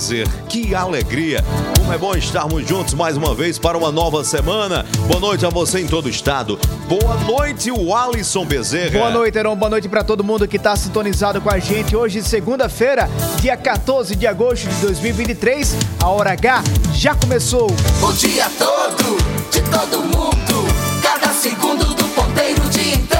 prazer, que alegria. Como é bom estarmos juntos mais uma vez para uma nova semana. Boa noite a você em todo o estado. Boa noite, o Alisson Bezerra. Boa noite, Heron. Boa noite para todo mundo que está sintonizado com a gente. Hoje, segunda-feira, dia 14 de agosto de 2023. A Hora H já começou. O dia todo, de todo mundo, cada segundo do ponteiro, o dia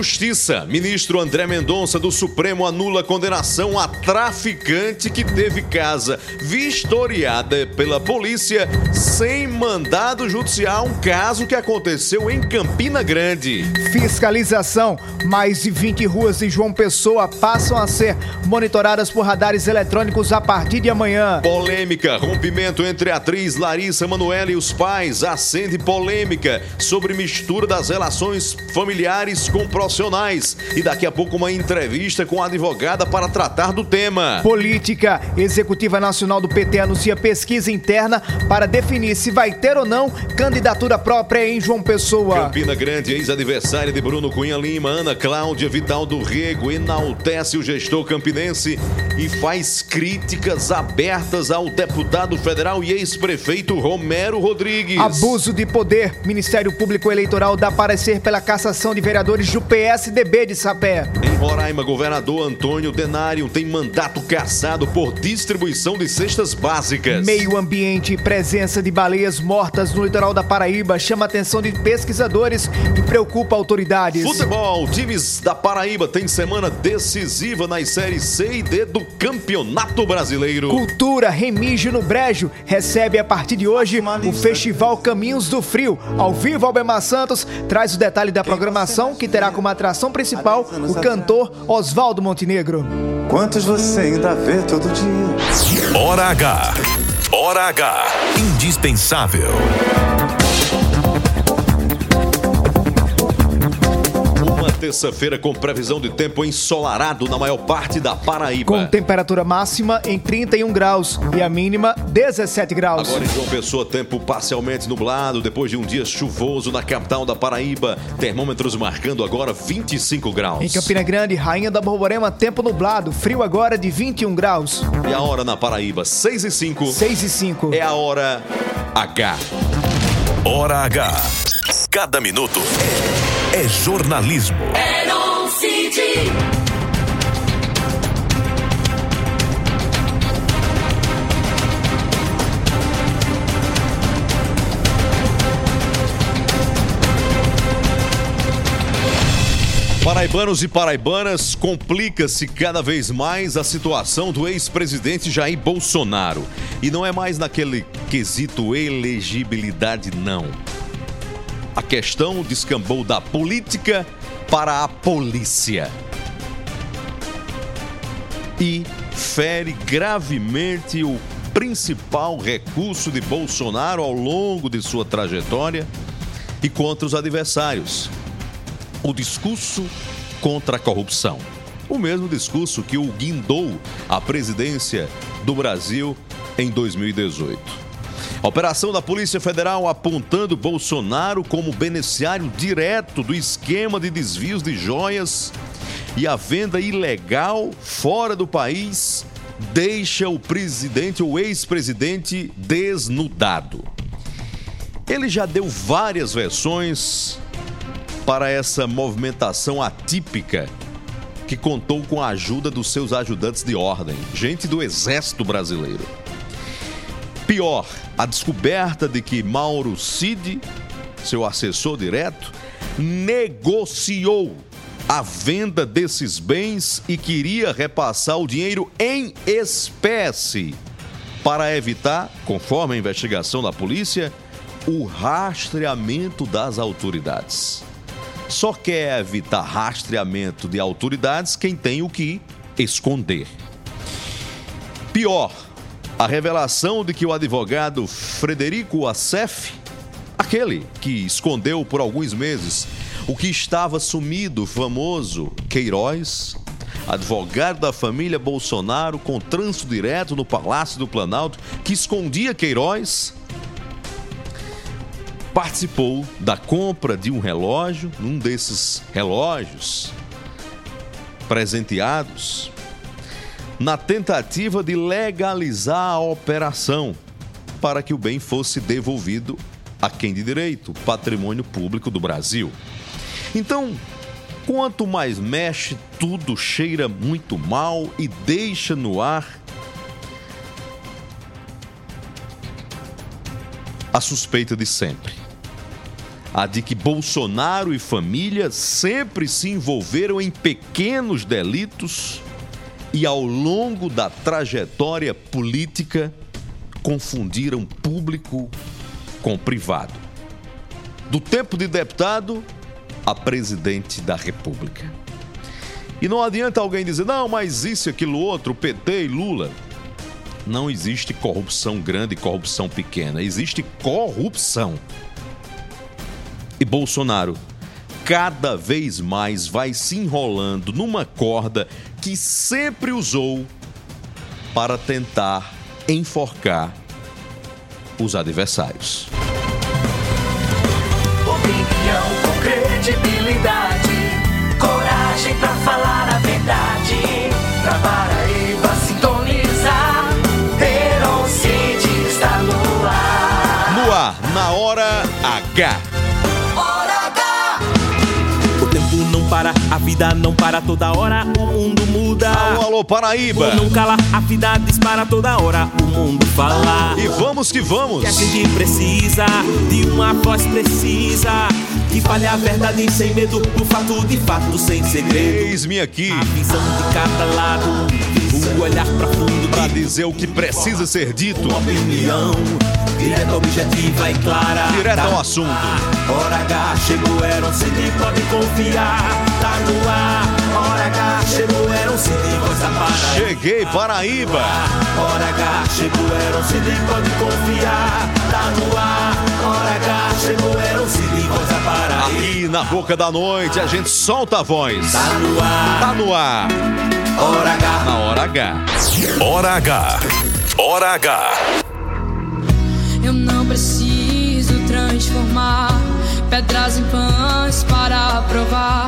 Justiça. Ministro André Mendonça do Supremo anula condenação a traficante que teve casa vistoriada pela polícia sem mandado judicial. Um caso que aconteceu em Campina Grande. Fiscalização. Mais de 20 ruas de João Pessoa passam a ser monitoradas por radares eletrônicos a partir de amanhã. Polêmica. Rompimento entre a atriz Larissa Manoela e os pais acende polêmica sobre mistura das relações familiares com profissionais. E daqui a pouco uma entrevista com a advogada para tratar do tema. Política. Executiva Nacional do PT anuncia pesquisa interna para definir se vai ter ou não candidatura própria em João Pessoa. Campina Grande, ex-adversária de Bruno Cunha Lima, Ana Cláudia Vital do Rego, enaltece o gestor campinense e faz críticas abertas ao deputado federal e ex-prefeito Romero Rodrigues. Abuso de poder. Ministério Público Eleitoral dá parecer pela cassação de vereadores do PSDB de Sapé. Em Roraima, governador Antônio Denário tem mandato cassado por distribuição de cestas básicas. Meio ambiente e presença de baleias mortas no litoral da Paraíba chama a atenção de pesquisadores e preocupa autoridades. Futebol, times da Paraíba têm semana decisiva nas séries C e D do Campeonato Brasileiro. Cultura Remígio no Brejo recebe a partir de hoje o Festival Caminhos do Frio. Ao vivo, Albemar Santos traz o detalhe da programação que terá como atração principal o cantor Oswaldo Montenegro. Quantos você ainda vê todo dia? Hora H. Hora H. Indispensável. Terça-feira com previsão de tempo ensolarado na maior parte da Paraíba. Com temperatura máxima em 31 graus e a mínima 17 graus. Agora em João Pessoa, tempo parcialmente nublado, depois de um dia chuvoso na capital da Paraíba. Termômetros marcando agora 25 graus. Em Campina Grande, Rainha da Borborema, tempo nublado, frio agora de 21 graus. E a hora na Paraíba, 6 e 5. 6 e 5. É a hora H. Hora H. Cada minuto é jornalismo. City. Paraibanos e paraibanas, complica-se cada vez mais a situação do ex-presidente Jair Bolsonaro. E não é mais naquele quesito elegibilidade, não. A questão descambou da política para a polícia. E fere gravemente o principal recurso de Bolsonaro ao longo de sua trajetória e contra os adversários o discurso contra a corrupção. O mesmo discurso que o guindou à presidência do Brasil em 2018. Operação da Polícia Federal apontando Bolsonaro como beneficiário direto do esquema de desvios de joias e a venda ilegal fora do país deixa o presidente ou ex-presidente desnudado. Ele já deu várias versões para essa movimentação atípica que contou com a ajuda dos seus ajudantes de ordem, gente do Exército Brasileiro. Pior, a descoberta de que Mauro Cid, seu assessor direto, negociou a venda desses bens e queria repassar o dinheiro em espécie para evitar, conforme a investigação da polícia, o rastreamento das autoridades. Só quer evitar rastreamento de autoridades quem tem o que esconder. Pior, a revelação de que o advogado Frederico Assef, aquele que escondeu por alguns meses o que estava sumido, famoso Queiroz, advogado da família Bolsonaro com trânsito direto no Palácio do Planalto, que escondia Queiroz, participou da compra de um relógio, um desses relógios presenteados, na tentativa de legalizar a operação para que o bem fosse devolvido a quem de direito, patrimônio público do Brasil. Então, quanto mais mexe, tudo cheira muito mal e deixa no ar a suspeita de sempre. A de que Bolsonaro e família sempre se envolveram em pequenos delitos e, ao longo da trajetória política, confundiram público com privado. Do tempo de deputado a presidente da República. E não adianta alguém dizer, não, mas isso, aquilo, outro, PT e Lula. Não existe corrupção grande e corrupção pequena. Existe corrupção. E Bolsonaro cada vez mais vai se enrolando numa corda que sempre usou para tentar enforcar os adversários. Opinião com credibilidade, coragem pra falar a verdade. Pra Paraíba sintonizar, Heron Cid está no ar. No ar, na hora H. não para, a vida não para toda hora, o mundo muda. Alô, alô, Paraíba. Não cala, a vida dispara toda hora, o mundo fala. E vamos que vamos. Que a gente precisa de uma voz precisa que fale a verdade sem medo, o fato de fato sem segredo. Eis-me aqui A visão de cada lado, o olhar profundo para de dizer o que precisa ser dito. uma opinião direta, objetiva e clara. Direto ao Tá assunto. no ar. Hora H chegou, era um CD, pode confiar. Tá no ar. Hora H chegou, era um CD, voz da Paraíba. Cheguei, Paraíba. Hora H chegou, era um CD, pode confiar. Tá no ar. Hora H chegou, era um voz da Paraíba. Aqui na boca da noite a gente solta a voz. Tá no ar. Tá no ar, Hora H. na hora H. Hora H. Hora H. Eu não preciso transformar pedras em pães para provar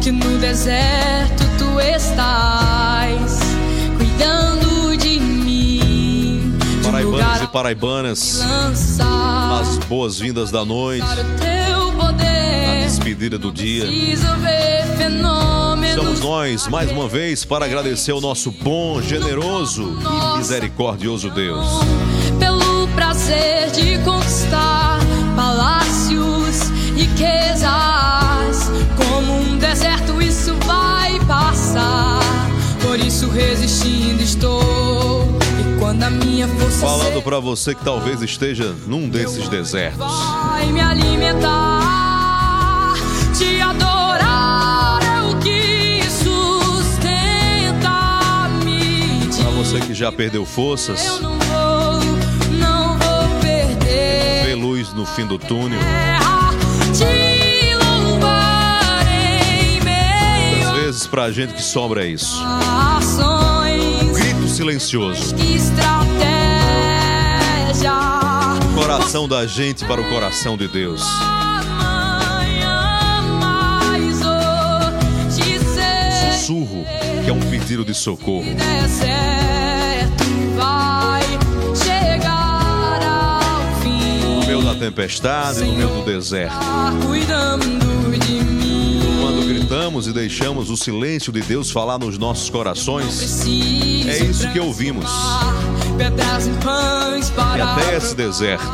que no deserto tu estás cuidando Paraibanos e paraibanas, as boas-vindas da noite, poder. despedida do dia. Estamos nós, mais uma vez, para agradecer ao nosso bom, generoso e misericordioso Deus. Pelo prazer de conquistar palácios, riquezas. Como um deserto, isso vai passar. Por isso, resistindo estou. E quando a minha força Falando para você que talvez esteja num desses desertos. vai me alimentar, te adorar é o que sustenta-me. Para você que já perdeu forças, Eu não vou, não vou perder. vê luz no fim do túnel. te Às vezes, pra gente que sobra é isso. Silencioso. Coração da gente para o coração de Deus. Sussurro, que é um pedido de socorro. No meio da tempestade, no meio do deserto. Tá cuidando de mim. Gritamos e deixamos o silêncio de Deus falar nos nossos corações, é isso que ouvimos. E até esse deserto,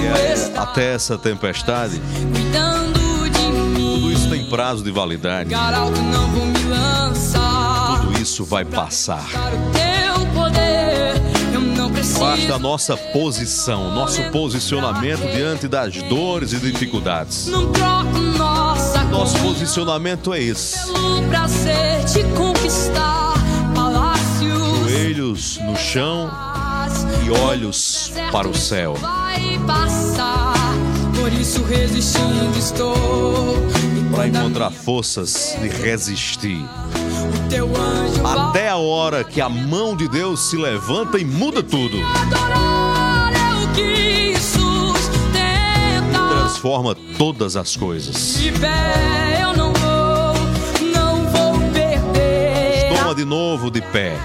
E até essa tempestade, tudo isso tem prazo de validade. Tudo isso vai passar. Não preciso. Basta a nossa posição, nosso posicionamento diante das dores e dificuldades. Nosso posicionamento é esse. Joelhos no chão e olhos para o céu. Por isso resistindo estou. Para encontrar forças de resistir. Até a hora que a mão de Deus se levanta e muda tudo. Transforma todas as coisas. Toma de novo de pé.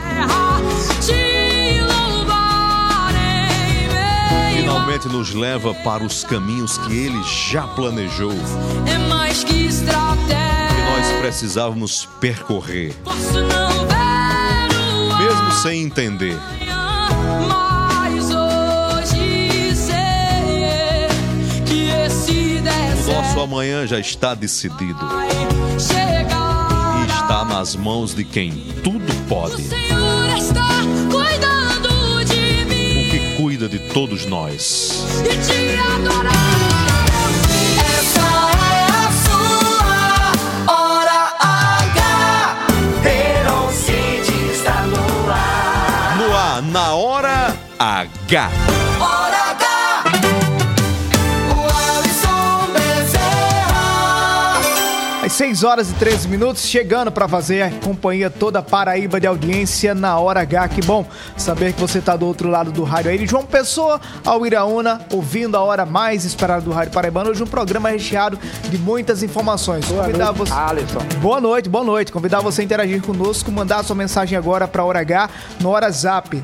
Finalmente nos leva para os caminhos que Ele já planejou. É mais que estratégia. Que nós precisávamos percorrer. Mesmo sem entender. O nosso amanhã já está decidido. E está nas mãos de quem tudo pode. Todos nós. e te adorar. Essa é a 6 horas e 13 minutos, chegando para fazer a companhia toda a Paraíba de audiência na hora H. Que bom saber que você está do outro lado do rádio aí. De João Pessoa ao Iraúna, ouvindo a hora mais esperada do Rádio Paraibano. Hoje um programa recheado de muitas informações. Convidar você... Alisson. Boa noite, boa noite. Convidar você a interagir conosco, mandar sua mensagem agora para Hora H no Hora Zap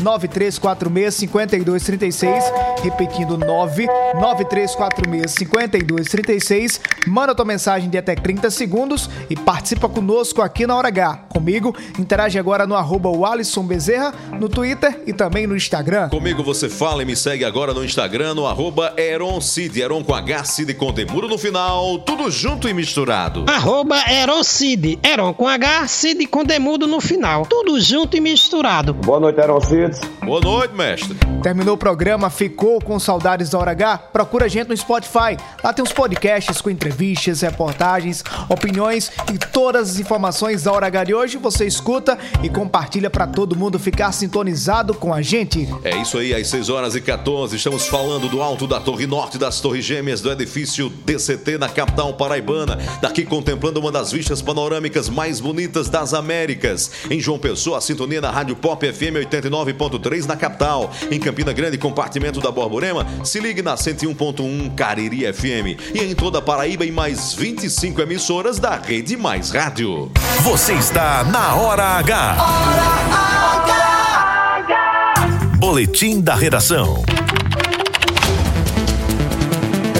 993465236, repetindo 993465236. Manda tua mensagem de até 30 segundos e participa conosco aqui na Hora H. Comigo, interage agora no arroba Bezerra, no Twitter e também no Instagram. Comigo você fala e me segue agora no Instagram, no arroba Eron Cid, Eron com H, Cid com Demuro no final, tudo junto e misturado. Arroba Eron Cid. Eron com H, Cid com demudo no final. Tudo junto e misturado. Boa noite, Aaron Cides. Boa noite, mestre. Terminou o programa, ficou com saudades da Hora H? Procura a gente no Spotify. Lá tem uns podcasts com entrevistas, reportagens, opiniões e todas as informações da Hora H de hoje. Você escuta e compartilha para todo mundo ficar sintonizado com a gente. É isso aí, às 6 horas e 14, estamos falando do alto da Torre Norte das Torres Gêmeas do edifício DCT na capital paraibana. Daqui contemplando uma das vistas panorâmicas mais bonitas das Américas. Em João Pessoa, a sintonia na Rádio Pop FM 89.3 na capital. Em Campina Grande, compartimento da Borborema, se ligue na 101.1 Cariri FM. E em toda a Paraíba, em mais 25 emissoras da Rede Mais Rádio. Você está na Hora H. Boletim da Redação.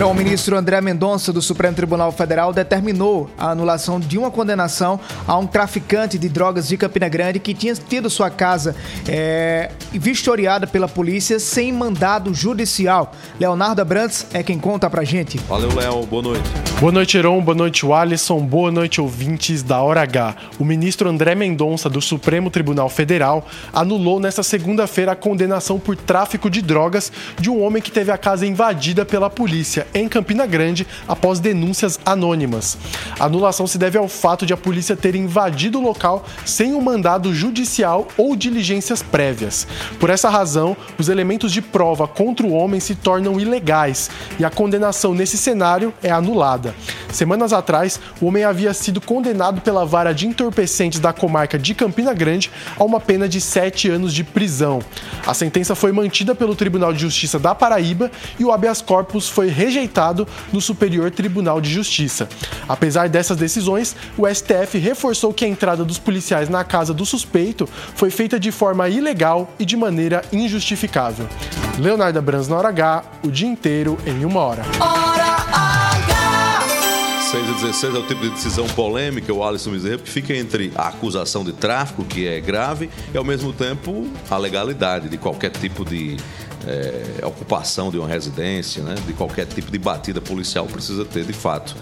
O ministro André Mendonça, do Supremo Tribunal Federal, determinou a anulação de uma condenação a um traficante de drogas de Campina Grande que tinha tido sua casa é, vistoriada pela polícia sem mandado judicial. Leonardo Abrantes é quem conta pra gente. Valeu, Léo. Boa noite. Boa noite, Heron. Boa noite, Alisson. Boa noite, ouvintes da Hora H. O ministro André Mendonça, do Supremo Tribunal Federal, anulou nesta segunda-feira a condenação por tráfico de drogas de um homem que teve a casa invadida pela polícia em Campina Grande após denúncias anônimas. A anulação se deve ao fato de a polícia ter invadido o local sem um mandado judicial ou diligências prévias. Por essa razão, os elementos de prova contra o homem se tornam ilegais e a condenação nesse cenário é anulada. Semanas atrás, o homem havia sido condenado pela vara de entorpecentes da comarca de Campina Grande a uma pena de sete anos de prisão. A sentença foi mantida pelo Tribunal de Justiça da Paraíba e o habeas corpus foi rejeitado no Superior Tribunal de Justiça. Apesar dessas decisões, o STF reforçou que a entrada dos policiais na casa do suspeito foi feita de forma ilegal e de maneira injustificável. Leonardo Brans na hora H, o dia inteiro em uma hora. Hora H. 6 e 16 é o tipo de decisão polêmica, o Alisson Bezerra, que fica entre a acusação de tráfico, que é grave, e ao mesmo tempo a legalidade de qualquer tipo de é, ocupação de uma residência, né? de qualquer tipo de batida policial, precisa ter, de fato,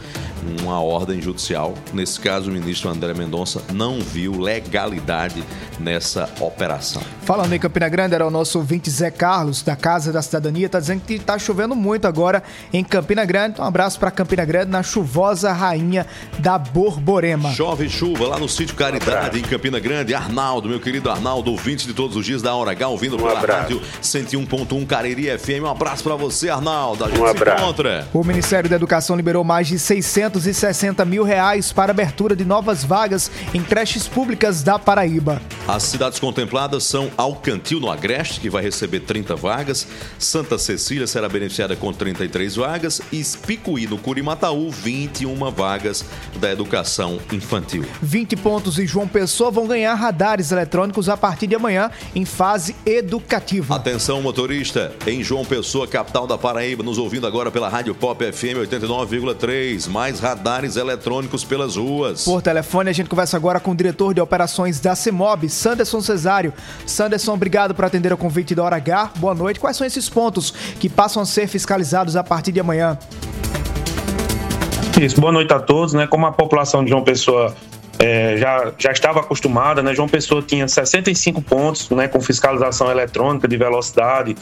uma ordem judicial. Nesse caso, o ministro André Mendonça não viu legalidade nessa operação. Falando em Campina Grande, era o nosso ouvinte Zé Carlos, da Casa da Cidadania, tá dizendo que tá chovendo muito agora em Campina Grande. Um abraço para Campina Grande, na chuvosa rainha da Borborema. Chove chuva lá no sítio Caridade, em Campina Grande. Arnaldo, meu querido Arnaldo, ouvinte de todos os dias da Hora H, ouvindo pela rádio 101.1 Cariri FM. Um abraço para você, Arnaldo. A gente se encontra. O Ministério da Educação liberou mais de 660 mil reais para abertura de novas vagas em creches públicas da Paraíba. As cidades contempladas são Alcantil, no Agreste, que vai receber 30 vagas, Santa Cecília será beneficiada com 33 vagas e Espicuí, no Curimataú, 21 vagas da educação infantil. 20 pontos e João Pessoa vão ganhar radares eletrônicos a partir de amanhã em fase educativa. Atenção, motorista, em João Pessoa, capital da Paraíba, nos ouvindo agora pela Rádio Pop FM 89,3. Mais radares eletrônicos pelas ruas. Por telefone, a gente conversa agora com o diretor de operações da CEMOB, Sanderson Cesário. Sanderson, obrigado por atender o convite da Hora H. Boa noite. Quais são esses pontos que passam a ser fiscalizados a partir de amanhã? Isso, boa noite a todos, né? Como a população de João Pessoa é, já, já estava acostumada, né? João Pessoa tinha 65 pontos, né? Com fiscalização eletrônica de velocidade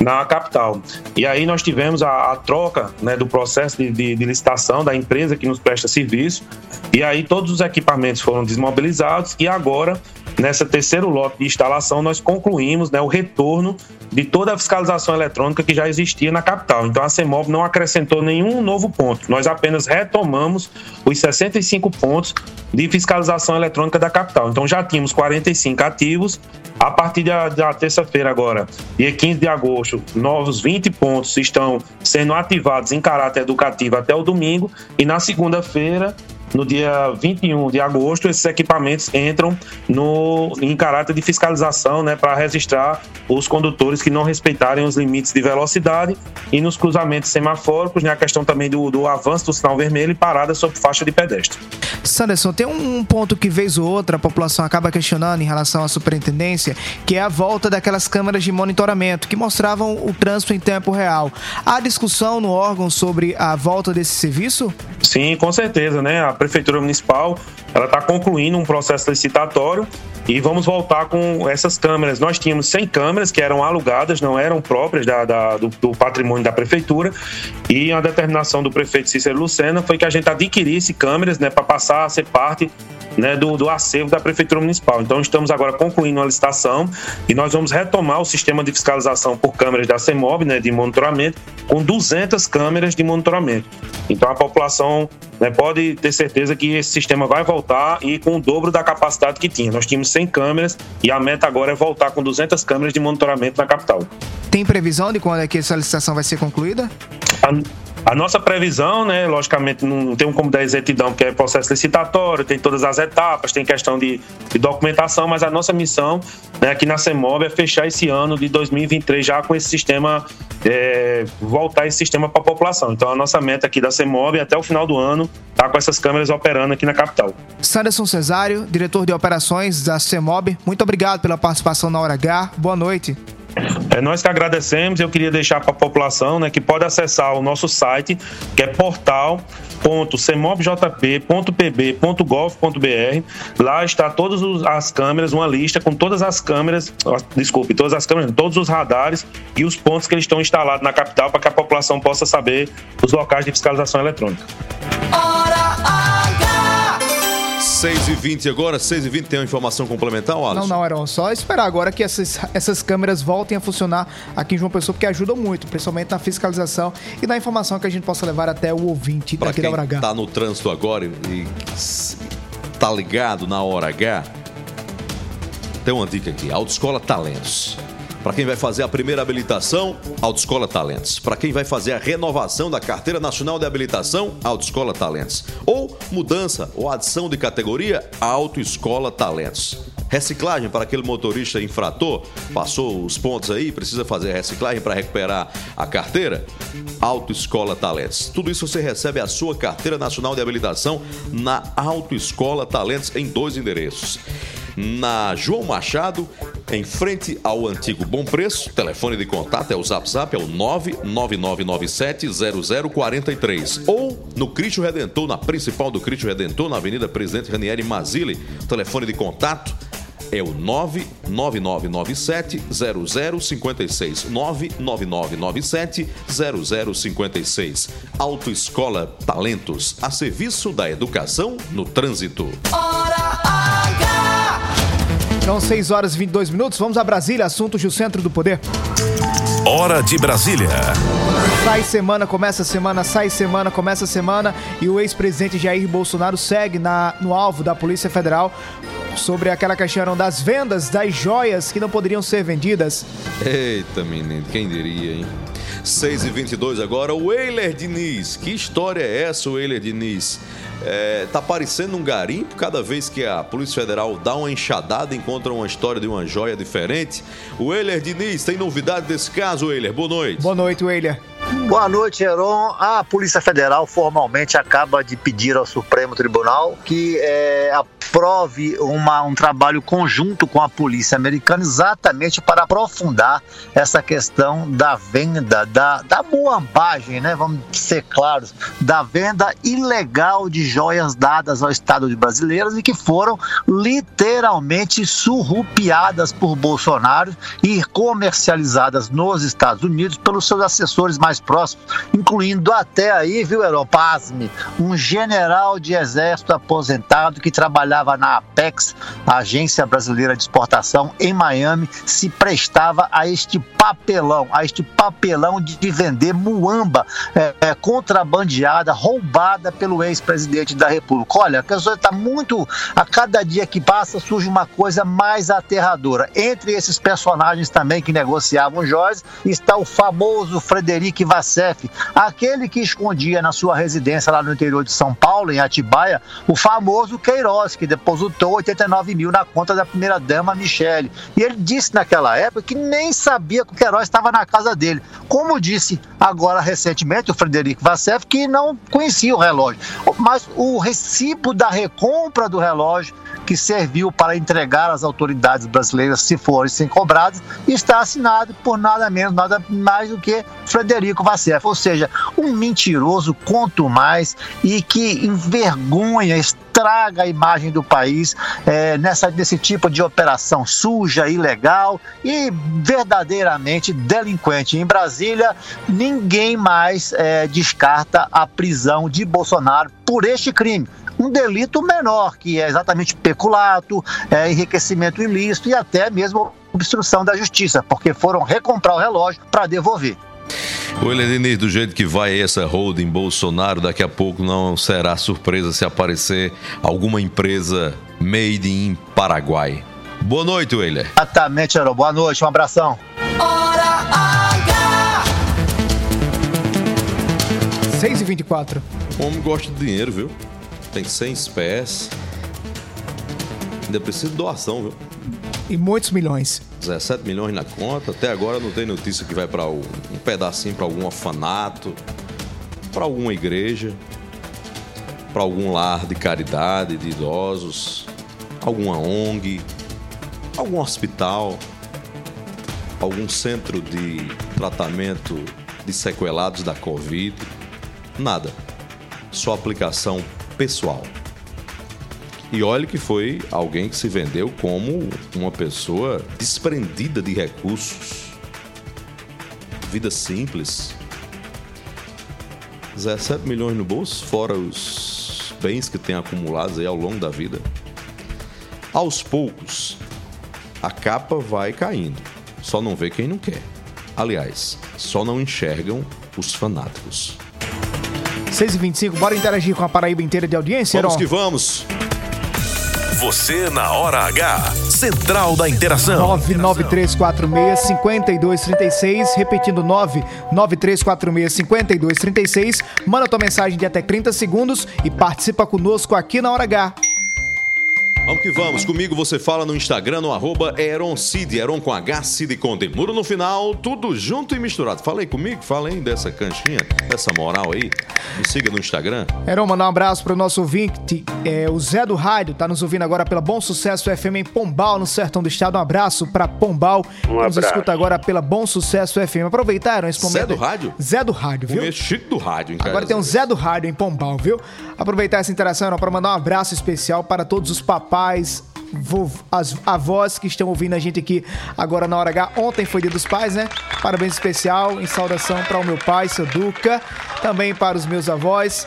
na capital. E aí nós tivemos a, a troca né, do processo de, de, de licitação da empresa que nos presta serviço. E aí todos os equipamentos foram desmobilizados e agora nessa terceiro lote de instalação, nós concluímos né, o retorno de toda a fiscalização eletrônica que já existia na capital. Então, a CEMOB não acrescentou nenhum novo ponto. Nós apenas retomamos os 65 pontos de fiscalização eletrônica da capital. Então, já tínhamos 45 ativos. A partir da, da terça-feira, agora, dia 15 de agosto, novos 20 pontos estão sendo ativados em caráter educativo até o domingo. E na segunda-feira, no dia 21 de agosto, esses equipamentos entram no, em caráter de fiscalização né, para registrar os condutores que não respeitarem os limites de velocidade e nos cruzamentos semafóricos, né, a questão também do, do avanço do sinal vermelho e parada sob faixa de pedestre. Sanderson, tem um ponto que vez ou outra a população acaba questionando em relação à superintendência, que é a volta daquelas câmeras de monitoramento que mostravam o trânsito em tempo real. Há discussão no órgão sobre a volta desse serviço? Sim, com certeza, né? A Prefeitura Municipal ela está concluindo um processo licitatório e vamos voltar com essas câmeras. Nós tínhamos 100 câmeras que eram alugadas, não eram próprias da, da, do, do, patrimônio da prefeitura, e a determinação do prefeito Cícero Lucena foi que a gente adquirisse câmeras né, para passar a ser parte né, do, do acervo da Prefeitura Municipal. Então, estamos agora concluindo a licitação e nós vamos retomar o sistema de fiscalização por câmeras da CEMOB, né, de monitoramento, com 200 câmeras de monitoramento. Então, a população né, pode ter certeza que esse sistema vai voltar e com o dobro da capacidade que tinha. Nós tínhamos 100 câmeras e a meta agora é voltar com 200 câmeras de monitoramento na capital. Tem previsão de quando é que essa licitação vai ser concluída? A, a nossa previsão, né, logicamente, não tem como dar exatidão, porque é processo licitatório, tem todas as etapas, tem questão de, de documentação, mas a nossa missão né, aqui na CEMOB é fechar esse ano de 2023 já com esse sistema, é, voltar esse sistema para a população. Então, a nossa meta aqui da CEMOB até o final do ano tá com essas câmeras operando aqui na capital. Sanderson Cesário, diretor de operações da CEMOB, muito obrigado pela participação na Hora H. Boa noite. É nós que agradecemos. Eu queria deixar para a população né, que pode acessar o nosso site, que é portal.cemobjp.pb.gov.br. Lá está todas as câmeras, uma lista com todas as câmeras, desculpe, todas as câmeras, todos os radares e os pontos que eles estão instalados na capital para que a população possa saber os locais de fiscalização eletrônica. Oh! 6h20 agora, 6h20 tem uma informação complementar, Alisson? Não, não, Aaron. Só esperar agora que essas, essas câmeras voltem a funcionar aqui em João Pessoa, porque ajudam muito, principalmente na fiscalização e na informação que a gente possa levar até o ouvinte pra daqui quem da Hora H. Tá no trânsito agora e tá ligado na Hora H. Tem uma dica aqui: Autoescola Talentos. Para quem vai fazer a primeira habilitação, Autoescola Talentos. Para quem vai fazer a renovação da Carteira Nacional de Habilitação, Autoescola Talentos. Ou mudança ou adição de categoria, Autoescola Talentos. Reciclagem para aquele motorista infrator, passou os pontos aí, precisa fazer reciclagem para recuperar a carteira? Autoescola Talentos. Tudo isso você recebe a sua Carteira Nacional de Habilitação na Autoescola Talentos em dois endereços na João Machado, em frente ao antigo Bom Preço. Telefone de contato é o Zap Zap, é o 999970043. Ou no Cristo Redentor, na principal do Cristo Redentor, na Avenida Presidente Ranieri Mazili. Telefone de contato é o 99997-0056. 99997-0056. Autoescola Talentos, a serviço da educação no trânsito. São 6 horas e 22 minutos. Vamos a Brasília, assuntos do Centro do Poder. Hora de Brasília. Sai semana, começa a semana, sai semana, começa a semana. E o ex-presidente Jair Bolsonaro segue na, no alvo da Polícia Federal sobre aquela questão das vendas das joias que não poderiam ser vendidas. Eita, menino, quem diria, hein? 6 e 22 agora, o Euler Diniz. Que história é essa, o Euler Diniz? É, tá parecendo um garimpo cada vez que a Polícia Federal dá uma enxadada encontra uma história de uma joia diferente. O Euler Diniz, tem novidade desse caso, Euler? Boa noite. Boa noite, Euler. Boa noite, Heron. A Polícia Federal formalmente acaba de pedir ao Supremo Tribunal que é, aprove uma, um trabalho conjunto com a polícia americana exatamente para aprofundar essa questão da venda, da, da muambagem, né? Vamos ser claros, da venda ilegal de joias dadas ao Estado de brasileiros e que foram literalmente surrupiadas por Bolsonaro e comercializadas nos Estados Unidos pelos seus assessores mais próximos, incluindo até aí, viu, Heron? Pasme, um general de exército aposentado que trabalhava na Apex, Agência Brasileira de Exportação, em Miami, se prestava a este papelão, a este papelão de, de vender muamba é, é, contrabandeada, roubada pelo ex-presidente da República. Olha, a coisa está muito. A cada dia que passa surge uma coisa mais aterradora. Entre esses personagens também que negociavam joias está o famoso Frederico Vassef, aquele que escondia na sua residência lá no interior de São Paulo, em Atibaia, o famoso Queiroz, que depositou 89 mil na conta da primeira-dama Michele. E ele disse naquela época que nem sabia que o Queiroz estava na casa dele. Como disse agora recentemente o Frederico Vassef, que não conhecia o relógio. Mas o recibo da recompra do relógio que serviu para entregar às autoridades brasileiras, se forem sem cobradas, está assinado por nada menos, nada mais do que Frederico Vassef. Ou seja, um mentiroso, quanto mais, e que envergonha, estraga a imagem do país é, nessa, nesse tipo de operação suja, ilegal e verdadeiramente delinquente. Em Brasília, ninguém mais é, descarta a prisão de Bolsonaro por este crime um delito menor, que é exatamente peculato, é, enriquecimento ilícito e até mesmo obstrução da justiça, porque foram recomprar o relógio para devolver. O Diniz, do jeito que vai essa holding Bolsonaro, daqui a pouco não será surpresa se aparecer alguma empresa made in Paraguai. Boa noite, Weiler. Exatamente, Aaron. Boa noite, um abração. Hora H! 6 e 24 O homem gosta de dinheiro, viu? Tem 100 espécies. Ainda precisa de doação, viu? E muitos milhões. 17 milhões na conta. Até agora não tem notícia que vai para um pedacinho para algum orfanato, para alguma igreja, para algum lar de caridade de idosos, alguma ONG, algum hospital, algum centro de tratamento de sequelados da Covid. Nada. Só aplicação pessoal. E olhe que foi alguém que se vendeu como uma pessoa desprendida de recursos. Vida simples. 17 milhões no bolso, fora os bens que tem acumulados aí ao longo da vida. Aos poucos, a capa vai caindo. Só não vê quem não quer. Aliás, só não enxergam os fanáticos. 6h25, bora interagir com a Paraíba inteira de audiência, Vamos Heron? que vamos. Você na hora H. Central da Interação. 993465236, repetindo 993465236. Manda tua mensagem de até 30 segundos e participa conosco aqui na Hora H. Vamos que vamos. Comigo você fala no Instagram, no arroba Eroncid, Eron com H, Cid com Demuro no final, tudo junto e misturado. Falei comigo, falei dessa canchinha, dessa moral aí. Me siga no Instagram. Heron, mandar um abraço pro nosso ouvinte, é, o Zé do Rádio, tá nos ouvindo agora pela Bom Sucesso FM em Pombal, no Sertão do Estado. Um abraço pra Pombal, nos abraço. escuta agora pela Bom Sucesso FM. Aproveitaram esse momento? Zé do Rádio? Zé do Rádio, viu? Comer chique do rádio? Agora tem um Zé do Rádio em Pombal, viu? Aproveitar essa interação para mandar um abraço especial para todos os papais, vo- as avós que estão ouvindo a gente aqui agora na hora H. Ontem foi dia dos pais, né? Parabéns especial em saudação para o meu pai, seu Duca, também para os meus avós.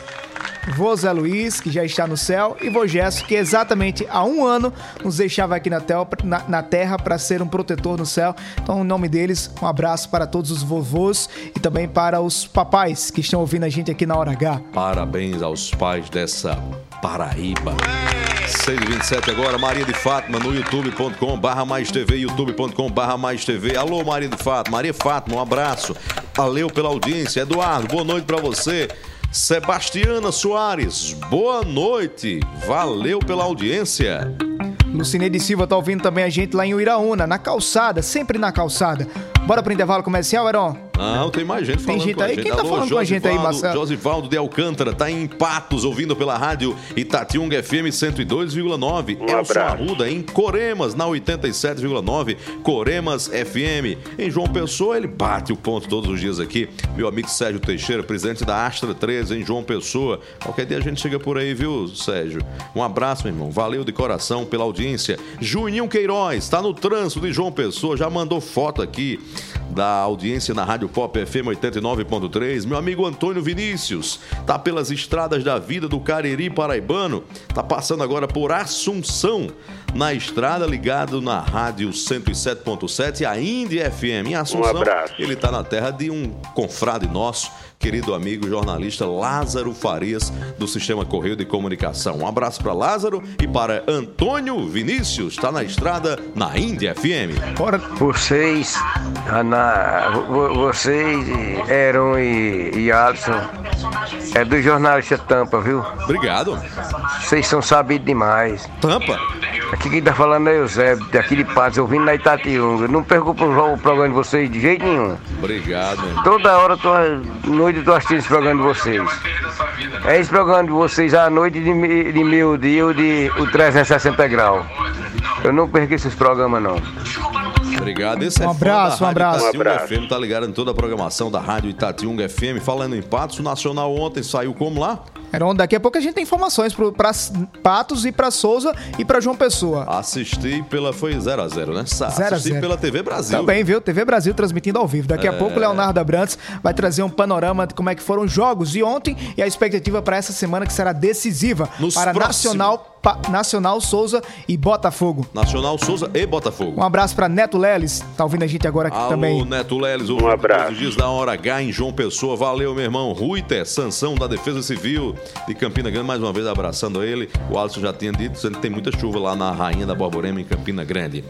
Vô Zé Luiz, que já está no céu, e vô Gesso, que exatamente há um ano nos deixava aqui na, tel- na- na terra para ser um protetor no céu. Então, em nome deles, um abraço para todos os vovôs e também para os papais que estão ouvindo a gente aqui na Hora H. Parabéns aos pais dessa Paraíba. 627 agora, Maria de Fátima no youtube.com barra mais TV, youtube.com barra mais TV. Alô, Maria de Fátima. Maria Fátima, um abraço. Valeu pela audiência. Eduardo, boa noite pra você. Sebastiana Soares, boa noite. Valeu pela audiência. Lucineide Silva tá ouvindo também a gente lá em Uiraúna, na calçada, sempre na calçada. Bora pro intervalo comercial, Heron? Não, tem mais gente Tem falando gente com a aí? gente. Quem tá Alô, falando com a gente aí, Marcelo? Josivaldo de Alcântara, tá em Patos, ouvindo pela rádio Itatiunga FM 102,9. Um Elson abraço. Arruda, em Coremas, na 87,9. Coremas FM. Em João Pessoa, ele bate o ponto todos os dias aqui. Meu amigo Sérgio Teixeira, presidente da Astra 13, em João Pessoa. Qualquer dia a gente chega por aí, viu, Sérgio? Um abraço, meu irmão. Valeu de coração pela audiência. Juninho Queiroz, tá no trânsito de João Pessoa, já mandou foto aqui da audiência na Rádio Pop FM 89.3. Meu amigo Antônio Vinícius, tá pelas estradas da vida do Cariri Paraibano, tá passando agora por Assunção, na estrada ligado na Rádio 107.7 e a Indy FM em Assunção. Um abraço. Ele tá na terra de um confrade nosso, querido amigo jornalista Lázaro Farias, do Sistema Correio de Comunicação. Um abraço para Lázaro e para Antônio Vinícius, tá na estrada na Indy FM. Vocês, Ana, vo- vocês, Eron e, e Alisson, é do jornalista Tampa, viu? Obrigado. Vocês são sabidos demais. Tampa? Aqui quem tá falando é o Zé, daqui de Patos, ouvindo na Itatiunga. Não perco o programa de vocês de jeito nenhum. Obrigado. Toda hora, tô, noite eu tô assistindo esse programa de vocês. É esse programa de vocês à noite de, de meio dia ou de o 360 graus. Eu não perco esses programas não. Obrigado. Esse é Um fã abraço, da um abraço. Itatiunga Um abraço. FM, tá ligado em toda a programação da Rádio Itatiunga FM. Falando em Patos, o Nacional ontem saiu como lá? Heron, daqui a pouco a gente tem informações pro, pra Patos e pra Souza e pra João Pessoa. Assisti pela. Foi 0x0, né? Sa- 0 a Assisti 0. pela TV Brasil. Também, viu? TV Brasil transmitindo ao vivo. Daqui a É. pouco o Leonardo Abrantes vai trazer um panorama de como é que foram os jogos de ontem e a expectativa para essa semana que será decisiva Nos para próximos. Nacional, Pa- Nacional Souza e Botafogo. Nacional Souza e Botafogo. Um abraço para Neto Leles, tá ouvindo a gente agora aqui Alô, também. Neto Leles, um abraço. Dias da Hora H em João Pessoa. Valeu, meu irmão. Ruiter, Sansão da Defesa Civil de Campina Grande, mais uma vez abraçando ele. O Alisson já tinha dito, dizendo que tem muita chuva lá na Rainha da Borborema, em Campina Grande.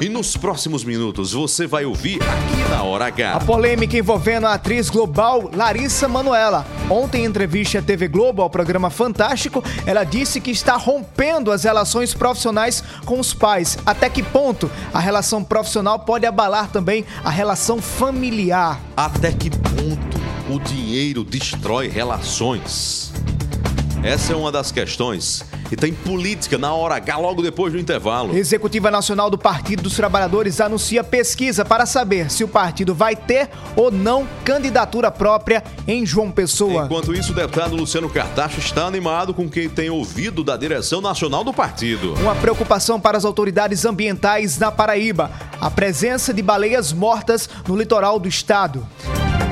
E nos próximos minutos você vai ouvir aqui na Hora A H. polêmica envolvendo a atriz global Larissa Manoela. Ontem, em entrevista à TV Globo, ao programa Fantástico, ela disse que está rompendo as relações profissionais com os pais. Até que ponto a relação profissional pode abalar também a relação familiar? Até que ponto o dinheiro destrói relações? Essa é uma das questões. E tem política na hora H, logo depois do intervalo. Executiva Nacional do Partido dos Trabalhadores anuncia pesquisa para saber se o partido vai ter ou não candidatura própria em João Pessoa. Enquanto isso, o deputado Luciano Cartacho está animado com quem tem ouvido da direção nacional do partido. Uma preocupação para as autoridades ambientais na Paraíba. A presença de baleias mortas no litoral do estado.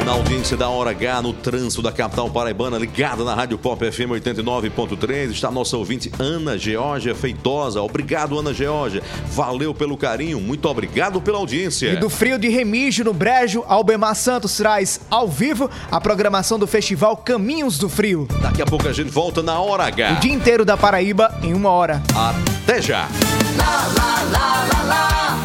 Na audiência da Hora H, no trânsito da capital paraibana, ligada na Rádio Pop FM 89.3, está a nossa ouvinte Ana Georgia Feitosa. Obrigado, Ana Georgia. Valeu pelo carinho, muito obrigado pela audiência. E do frio de Remígio no Brejo, Albemar Santos traz ao vivo a programação do festival Caminhos do Frio. Daqui a pouco a gente volta na Hora H. O dia inteiro da Paraíba em uma hora. Até já. Lá, lá, lá,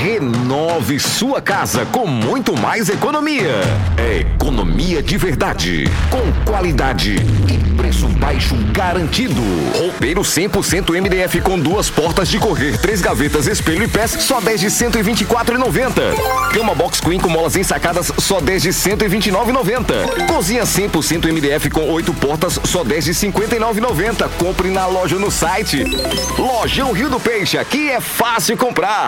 Renove sua casa com muito mais economia. É economia de verdade, com qualidade e preço baixo garantido. Roupeiro 100% MDF com duas portas de correr, três gavetas, espelho e pés, só 10 de 124,90. Cama box queen com molas ensacadas, só 10 de 129,90. Cozinha 100% MDF com oito portas, só 10 de 59,90. Compre na loja no site. Lojão Rio do Peixe, aqui é fácil comprar.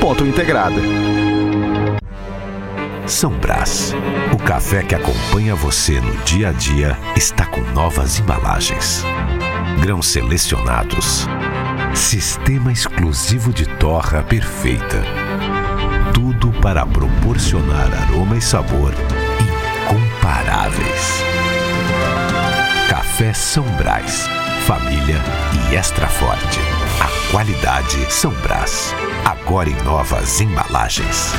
múltipla.integrada. São Brás, o café que acompanha você no dia a dia, está com novas embalagens. Grãos selecionados. Sistema exclusivo de torra perfeita. Tudo para proporcionar aroma e sabor incomparáveis. Café São Brás, família e extra forte. Qualidade São Brás, agora em novas embalagens.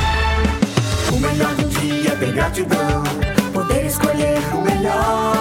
O melhor do dia tem gratidão. Poder escolher o melhor.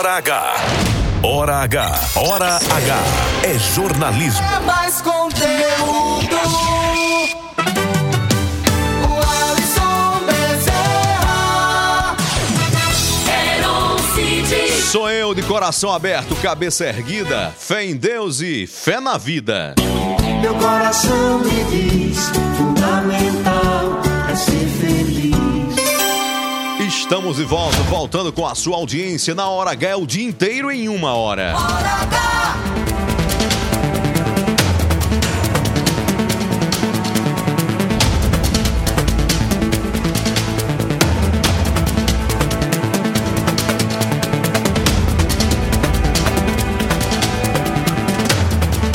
Hora H. Hora H. Hora H. É jornalismo. É mais conteúdo. O Alisson Bezerra. Cid. Sou eu de coração aberto, cabeça erguida, fé em Deus e fé na vida. Meu coração me diz: fundamental Estamos de volta, voltando com a sua audiência na Hora H, é o dia inteiro em uma hora.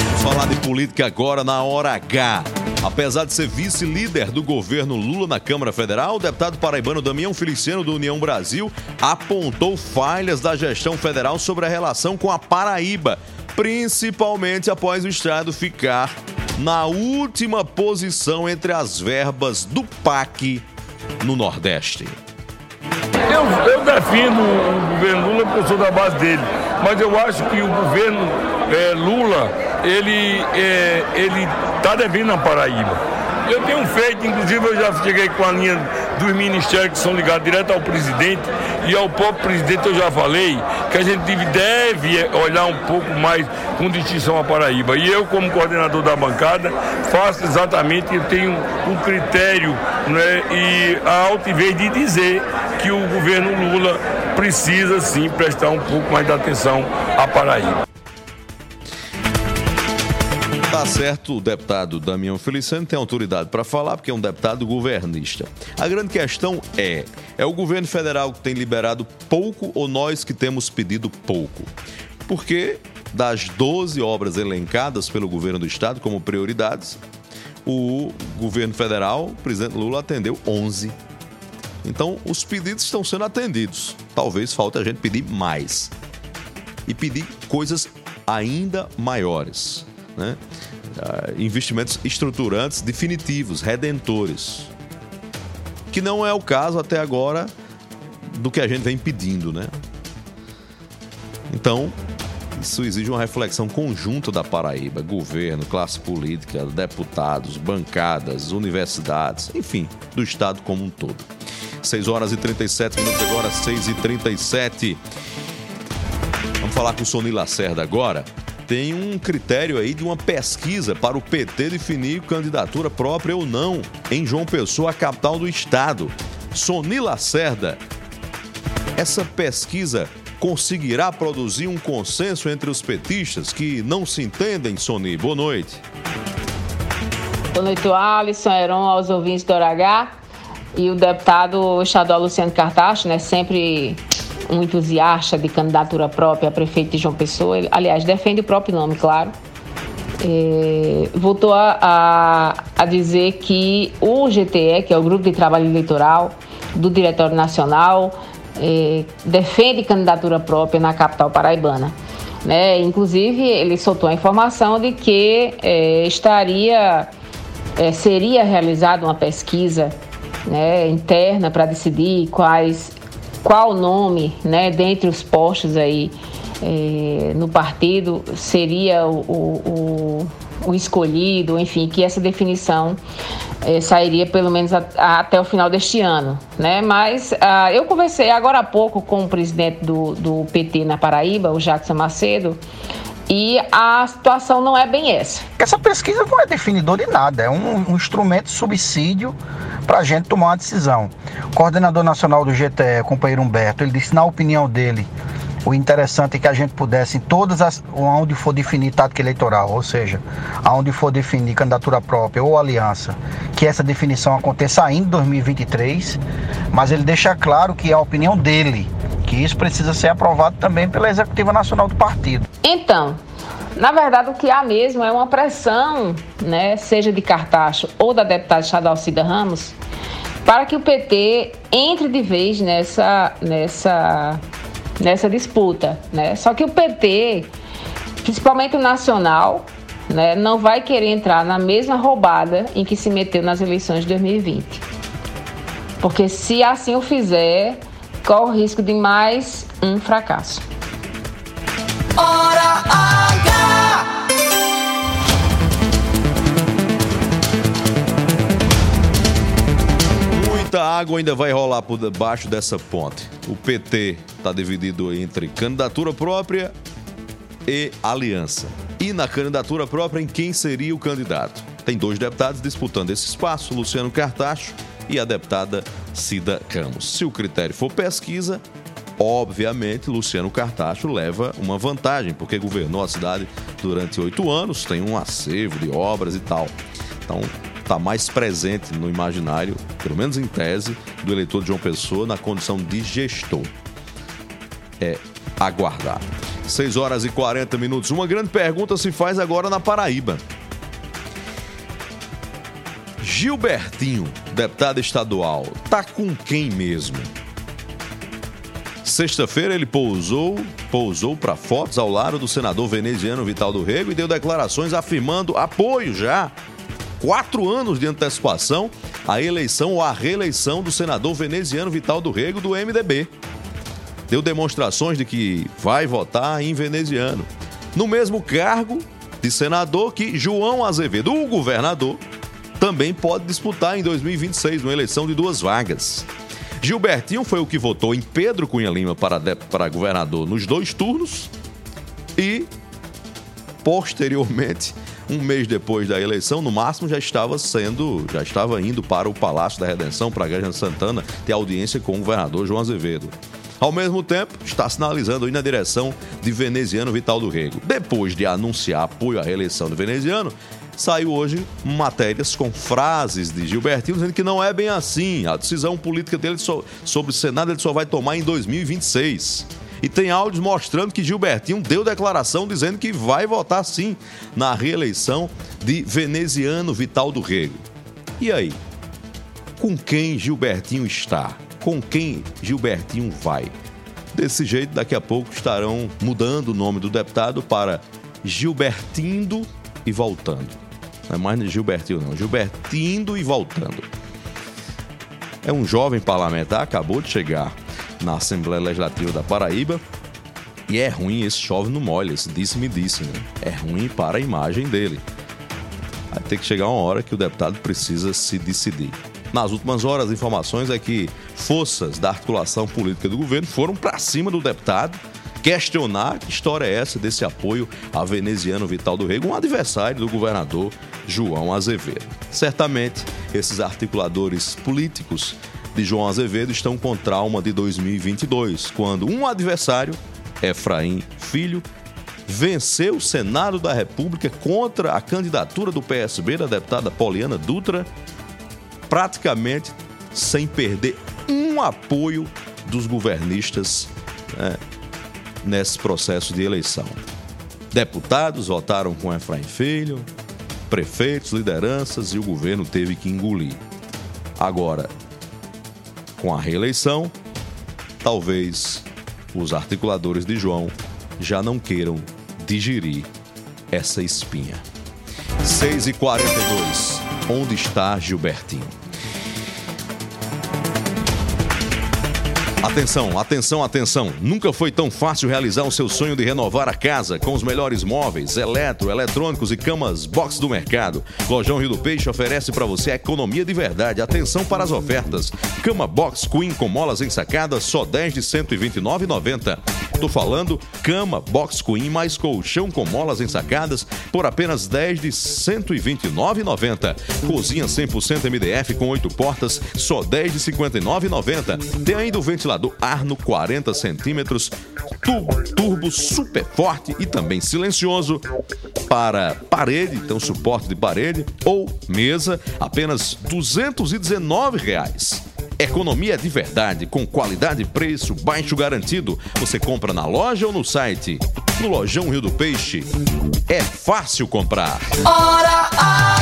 Vamos falar de política agora na Hora H. Apesar de ser vice-líder do governo Lula na Câmara Federal, o deputado paraibano Damião Feliciano do União Brasil apontou falhas da gestão federal sobre a relação com a Paraíba, principalmente após o estado ficar na última posição entre as verbas do PAC no Nordeste. Eu, eu defino o governo Lula porque eu sou da base dele. mas eu acho que o governo é, Lula, ele é, ele está devendo a Paraíba. Eu tenho feito, inclusive eu já cheguei com a linha dos ministérios que são ligados direto ao presidente e ao próprio presidente eu já falei que a gente deve olhar um pouco mais com distinção a Paraíba. E eu, como coordenador da bancada, faço exatamente, eu tenho um critério né, e a altivez de dizer que o governo Lula precisa sim prestar um pouco mais de atenção à Paraíba. Tá certo, o deputado Damião Feliciano tem autoridade para falar, porque é um deputado governista. A grande questão é: é o governo federal que tem liberado pouco ou nós que temos pedido pouco? Porque das 12 obras elencadas pelo governo do estado como prioridades, o governo federal, o presidente Lula, atendeu 11. Então, os pedidos estão sendo atendidos. Talvez falte a gente pedir mais. E pedir coisas ainda maiores. Né? Ah, investimentos estruturantes definitivos, redentores. Que não é o caso até agora do que a gente vem pedindo, né? Então, isso exige uma reflexão conjunta da Paraíba, governo, classe política, deputados, bancadas, universidades, enfim, do Estado como um todo. 6 horas e 37 minutos agora, 6 e 37. Vamos falar com o Soni Lacerda agora. Tem um critério aí de uma pesquisa para o PT definir candidatura própria ou não em João Pessoa, capital do estado. Soni Lacerda, essa pesquisa conseguirá produzir um consenso entre os petistas que não se entendem, Soni? Boa noite. Boa noite, Alisson, Heron, aos ouvintes do H e o deputado estadual Luciano Cartacho, né, sempre um entusiasta de candidatura própria a prefeito de João Pessoa, ele, aliás, defende o próprio nome, claro, é, voltou a, a, a dizer que o GTE, que é o Grupo de Trabalho Eleitoral do Diretório Nacional, é, defende candidatura própria na capital paraibana. Né? Inclusive, ele soltou a informação de que é, estaria, é, seria realizada uma pesquisa né, interna para decidir quais, qual nome, né, dentre os postos aí é, no partido seria o, o, o, escolhido, enfim, que essa definição é, sairia pelo menos a, a, até o final deste ano, né? Mas ah, eu conversei agora há pouco com o presidente do, do PT na Paraíba, o Jackson Macedo, e a situação não é bem essa. Essa pesquisa não é definidor de nada, é um, um instrumento de subsídio para a gente tomar uma decisão. O coordenador nacional do GTE, companheiro Humberto, ele disse, na opinião dele, o interessante é que a gente pudesse, em todas as. onde for definir tática eleitoral, ou seja, aonde for definir candidatura própria ou aliança, que essa definição aconteça ainda em 2023, mas ele deixa claro que é a opinião dele, que isso precisa ser aprovado também pela Executiva Nacional do Partido. Então, na verdade, o que há mesmo é uma pressão, né, seja de Cartacho ou da deputada estadual Cida Ramos, para que o PT entre de vez nessa, nessa nessa disputa, né? Só que o PT, principalmente o nacional, né, não vai querer entrar na mesma roubada em que se meteu nas eleições de 2020. Porque se assim o fizer, corre o risco de mais um fracasso. Hora H! Muita água ainda vai rolar por debaixo dessa ponte. O PT está dividido entre candidatura própria e aliança. E na candidatura própria, em quem seria o candidato? Tem dois deputados disputando esse espaço, Luciano Cartacho e a deputada Cida Ramos. Se o critério for pesquisa, obviamente Luciano Cartacho leva uma vantagem, porque governou a cidade durante oito anos, tem um acervo de obras e tal. Então, está mais presente no imaginário, pelo menos em tese, do eleitor de João Pessoa na condição de gestor. É aguardar. 6 horas e 40 minutos. Uma grande pergunta se faz agora na Paraíba. Gilbertinho, deputado estadual, tá com quem mesmo? Sexta-feira ele pousou, pousou para fotos ao lado do senador veneziano Vital do Rego e deu declarações afirmando apoio já quatro anos de antecipação à eleição ou à reeleição do senador veneziano Vital do Rego do MDB. deu demonstrações de que vai votar em veneziano. No mesmo cargo de senador que João Azevedo, o governador, também pode disputar em 2026 uma eleição de duas vagas. Gilbertinho foi o que votou em Pedro Cunha Lima para, de- para governador nos dois turnos e, posteriormente, um mês depois da eleição, no máximo já estava sendo, já estava indo para o Palácio da Redenção, para a de Santana, ter audiência com o governador João Azevedo. Ao mesmo tempo, está sinalizando ir na direção de veneziano Vital do Rego. Depois de anunciar apoio à reeleição do veneziano, saiu hoje matérias com frases de Gilbertino dizendo que não é bem assim. A decisão política dele so- sobre o Senado ele só vai tomar em 2026. E tem áudios mostrando que Gilbertinho deu declaração dizendo que vai votar sim na reeleição de veneziano Vital do Rego. E aí? Com quem Gilbertinho está? Com quem Gilbertinho vai? Desse jeito, daqui a pouco estarão mudando o nome do deputado para Gilbertindo e voltando. Não é mais Gilbertinho, não. Gilbertindo e voltando. É um jovem parlamentar, acabou de chegar na Assembleia Legislativa da Paraíba. E é ruim esse chove no molha, esse disse-me disse, né? É ruim para a imagem dele. Vai ter que chegar uma hora que o deputado precisa se decidir. Nas últimas horas, as informações é que forças da articulação política do governo foram para cima do deputado questionar que história é essa desse apoio a veneziano Vital do Rego, um adversário do governador João Azevedo. Certamente, esses articuladores políticos de João Azevedo estão com trauma de 2022, quando um adversário, Efraim Filho, venceu o Senado da República contra a candidatura do PSB da deputada Poliana Dutra, praticamente sem perder um apoio dos governistas né, nesse processo de eleição. Deputados votaram com Efraim Filho, prefeitos, lideranças e o governo teve que engolir. Agora, com a reeleição, talvez os articuladores de João já não queiram digerir essa espinha. 6h42. Onde está Gilbertinho? Atenção, atenção, atenção. Nunca foi tão fácil realizar o seu sonho de renovar a casa com os melhores móveis, eletro, eletrônicos e camas box do mercado. Lojão Rio do Peixe oferece para você a economia de verdade. Atenção para as ofertas. Cama box Queen com molas ensacadas só 10 de 129,90. Tô falando cama box Queen mais colchão com molas ensacadas por apenas 10 de 129,90. Cozinha 100% MDF com 8 portas só 10 de 59,90. Tem ainda o ventilador Arno 40 centímetros turbo, turbo super forte e também silencioso para parede, então suporte de parede ou mesa, apenas 219 reais. Economia de verdade, com qualidade e preço baixo garantido. Você compra na loja ou no site? No Lojão Rio do Peixe. É fácil comprar. Hora!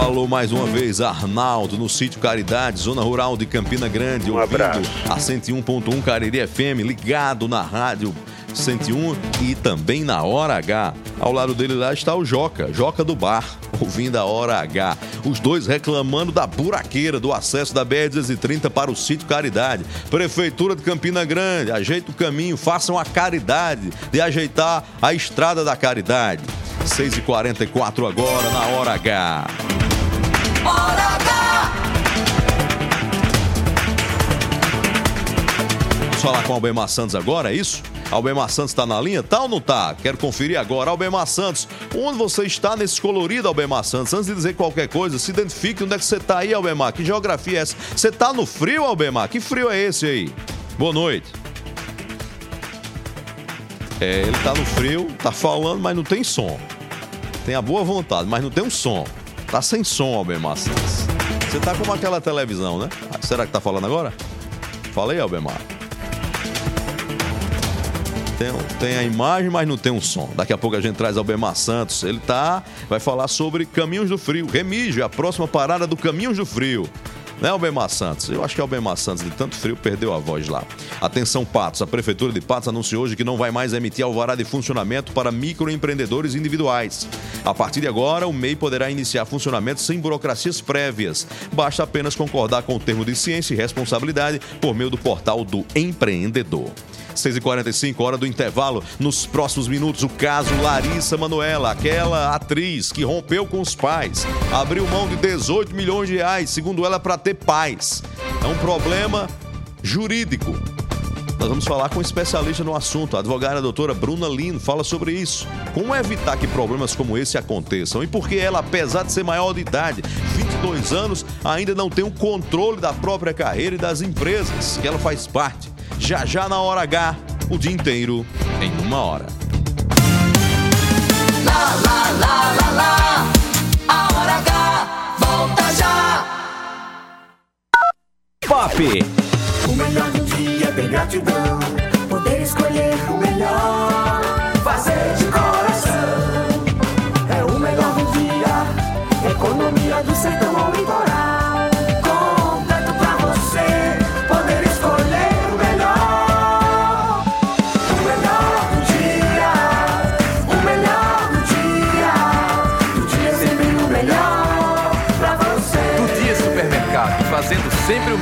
Alô, alô, mais uma vez, Arnaldo, no sítio Caridade, zona rural de Campina Grande, ouvindo a 101.1 Cariri FM, ligado na rádio 101 e também na Hora H. Ao lado dele lá está o Joca, Joca do Bar, ouvindo a Hora H. Os dois reclamando da buraqueira do acesso da BR-230 para o sítio Caridade. Prefeitura de Campina Grande, ajeita o caminho, façam a caridade de ajeitar a estrada da caridade. 6h44 agora na Hora H. Hora H! Vamos falar com o Albemar Santos agora, é isso? Albemar Santos está na linha? Tá ou não tá? Quero conferir agora. Albemar Santos, onde você está nesse colorido, Albemar Santos? Antes de dizer qualquer coisa, se identifique onde é que você está aí, Albemar. Que geografia é essa? Você está no frio, Albemar? Que frio é esse aí? Boa noite. É, ele tá no frio, tá falando, mas não tem som. Tem a boa vontade, mas não tem um som. Tá sem som, Albemar Santos. Você tá como aquela televisão, né? Ah, Será que tá falando agora? Fala aí, Albemar. Tem, tem a imagem, mas não tem um som. Daqui a pouco a gente traz Albemar Santos. Ele tá, vai falar sobre Caminhos do Frio. Remígio, a próxima parada do Caminhos do Frio. Né, Albemar Santos? Eu acho que Albemar Santos, de tanto frio, perdeu a voz lá. Atenção, Patos. A Prefeitura de Patos anunciou hoje que não vai mais emitir alvará de funcionamento para microempreendedores individuais. A partir de agora, o MEI poderá iniciar funcionamento sem burocracias prévias. Basta apenas concordar com o termo de ciência e responsabilidade por meio do portal do empreendedor. 6h45, hora do intervalo. Nos próximos minutos, o caso Larissa Manuela, aquela atriz que rompeu com os pais, abriu mão de 18 milhões de reais, segundo ela, para ter paz. É um problema jurídico. Nós vamos falar com um especialista no assunto, a advogada doutora Bruna Lino, fala sobre isso. Como evitar que problemas como esse aconteçam e por que ela, apesar de ser maior de idade, 22 anos, ainda não tem o controle da própria carreira e das empresas que ela faz parte. Já já na hora H, o dia inteiro em uma hora. Lá, lá, lá, lá, lá. A hora H volta já. Pop. O melhor do dia é ter gratidão. Poder escolher o melhor. Fazer de coração. É o melhor do dia. Economia do sertão ao litoral.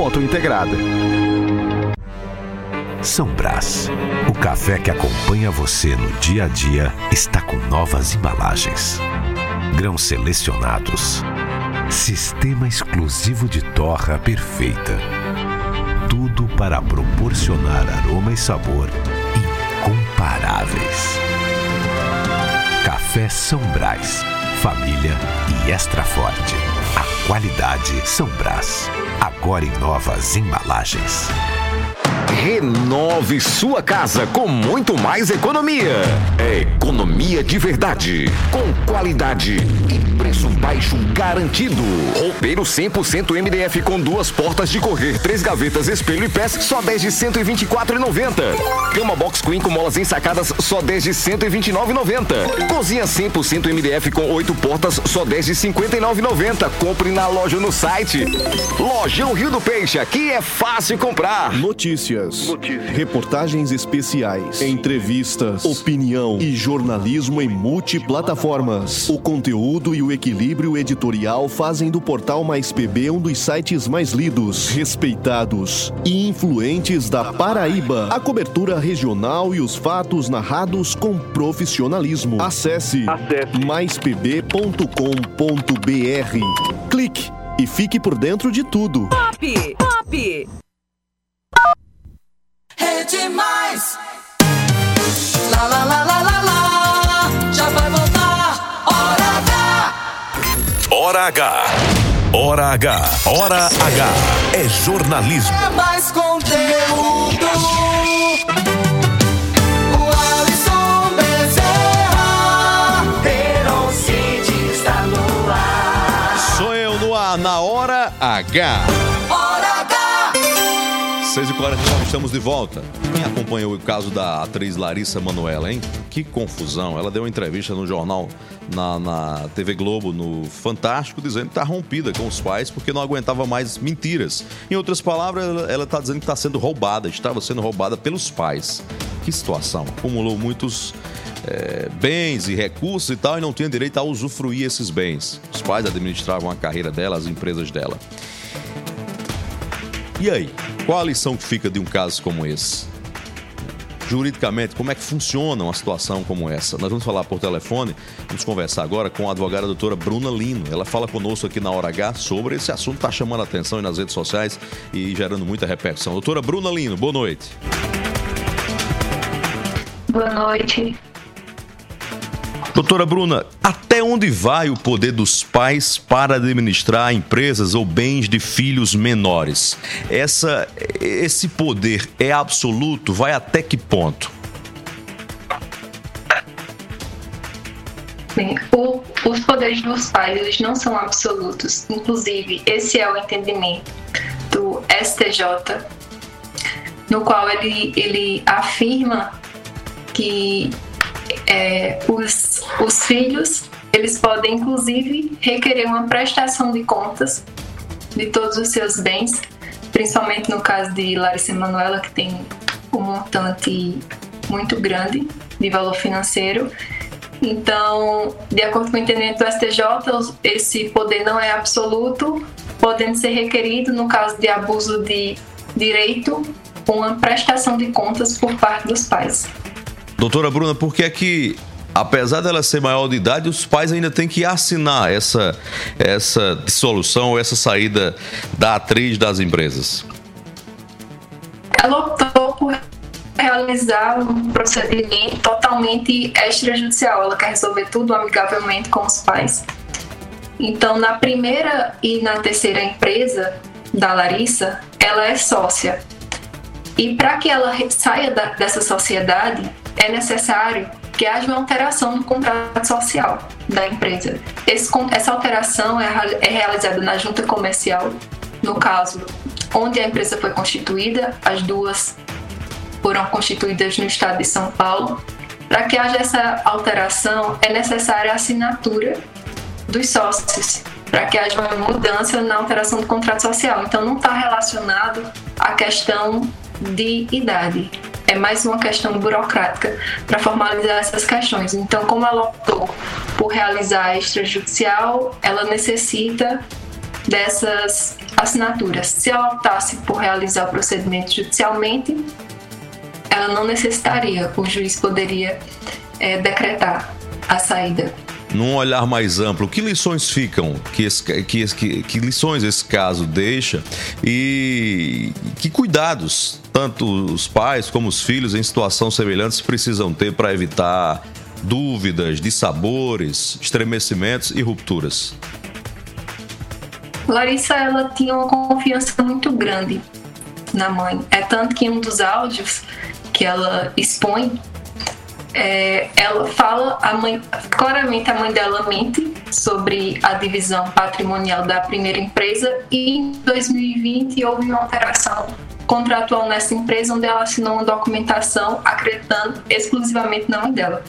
múltipla.integrada. São Brás. O café que acompanha você no dia a dia está com novas embalagens. Grãos selecionados. Sistema exclusivo de torra perfeita. Tudo para proporcionar aroma e sabor incomparáveis. Café São Brás. Família e extra forte. A qualidade São Brás. Agora em novas embalagens. Renove sua casa com muito mais economia. É economia de verdade, com qualidade e baixo garantido. Roupeiro 100% MDF com duas portas de correr, três gavetas, espelho e pés, só 10 de 124,90. Cama box queen com molas ensacadas, só 10 de 129,90. Cozinha 100% MDF com oito portas, só 10 de 59,90. Compre na loja ou no site. Lojão Rio do Peixe, aqui é fácil comprar. Notícias. Reportagens especiais. Entrevistas. Opinião e jornalismo em multiplataformas. O conteúdo e o equilíbrio editorial fazem do portal Mais PB um dos sites mais lidos, respeitados e influentes da Paraíba. A cobertura regional e os fatos narrados com profissionalismo. Acesse, maispb.com.br. Clique e fique por dentro de tudo. Pop! Pop! Rede Mais. Lá, lá, lá, lá, lá, lá. Hora H. Hora H. Hora H. É jornalismo. É mais conteúdo. O Alisson Bezerra. Heron City está no ar. Sou eu no ar, na hora H. Hora H. 6h49, estamos de volta. Quem acompanhou o caso da atriz Larissa Manoela, hein? Que confusão. Ela deu uma entrevista no jornal, na, na TV Globo, no Fantástico, dizendo que está rompida com os pais porque não aguentava mais mentiras. Em outras palavras, ela está dizendo que está sendo roubada, estava sendo roubada pelos pais. Que situação. Acumulou muitos é, bens e recursos e tal e não tinha direito a usufruir esses bens. Os pais administravam a carreira dela, as empresas dela. E aí, qual a lição que fica de um caso como esse? Juridicamente, como é que funciona uma situação como essa? Nós vamos falar por telefone, vamos conversar agora com a advogada doutora Bruna Lino. Ela fala conosco aqui na Hora H sobre esse assunto está chamando a atenção nas redes sociais e gerando muita repercussão. Doutora Bruna Lino, boa noite. Boa noite. Doutora Bruna, até onde vai o poder dos pais para administrar empresas ou bens de filhos menores? Essa, esse poder é absoluto? Vai até que ponto? Sim, o- os poderes dos pais eles não são absolutos. Inclusive, esse é o entendimento do STJ, no qual ele, ele afirma que é, os, os filhos eles podem inclusive requerer uma prestação de contas de todos os seus bens, principalmente no caso de Larissa Manoela, que tem um montante muito grande de valor financeiro. Então, de acordo com o entendimento do STJ, esse poder não é absoluto, podendo ser requerido, no caso de abuso de direito, uma prestação de contas por parte dos pais. Doutora Bruna, por que é que, apesar dela ser maior de idade, os pais ainda têm que assinar essa, essa dissolução ou essa saída da atriz das empresas? Ela optou por realizar um procedimento totalmente extrajudicial. Ela quer resolver tudo amigavelmente com os pais. Então, na primeira e na terceira empresa da Larissa, ela é sócia. E para que ela saia da- dessa sociedade, é necessário que haja uma alteração no contrato social da empresa. Esse essa alteração é, é realizada na junta comercial, no caso, onde a empresa foi constituída, as duas foram constituídas no estado de São Paulo. Para que haja essa alteração, é necessária a assinatura dos sócios, para que haja uma mudança na alteração do contrato social. Então, não está relacionado à questão de idade. É mais uma questão burocrática para formalizar essas questões. Então, como ela optou por realizar extrajudicial, ela necessita dessas assinaturas. Se ela optasse por realizar o procedimento judicialmente, ela não necessitaria, o juiz poderia eh, decretar a saída. Num olhar mais amplo, que lições ficam, que, esse- que, que, que lições esse caso deixa e que cuidados tanto os pais como os filhos em situações semelhantes precisam ter para evitar dúvidas, dissabores, estremecimentos e rupturas? Larissa, ela tinha uma confiança muito grande na mãe. É tanto que em um dos áudios que ela expõe, é, ela fala, a mãe, claramente a mãe dela mente sobre a divisão patrimonial da primeira empresa e em 2020 houve uma alteração contratual nessa empresa onde ela assinou uma documentação acreditando exclusivamente na mãe dela.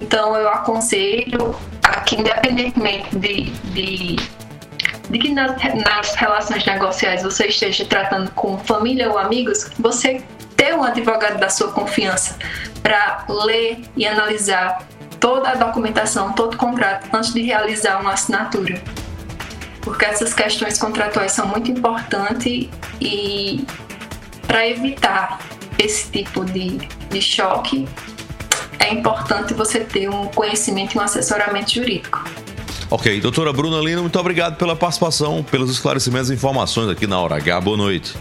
Então eu aconselho a que independentemente de, de, de que nas, nas relações negociais você esteja tratando com família ou amigos, você ter um advogado da sua confiança para ler e analisar toda a documentação, todo o contrato antes de realizar uma assinatura. Porque essas questões contratuais são muito importantes e para evitar esse tipo de, de choque, é importante você ter um conhecimento e um assessoramento jurídico. Ok, doutora Bruna Lino, muito obrigado pela participação, pelos esclarecimentos e informações aqui na Hora H. Boa noite.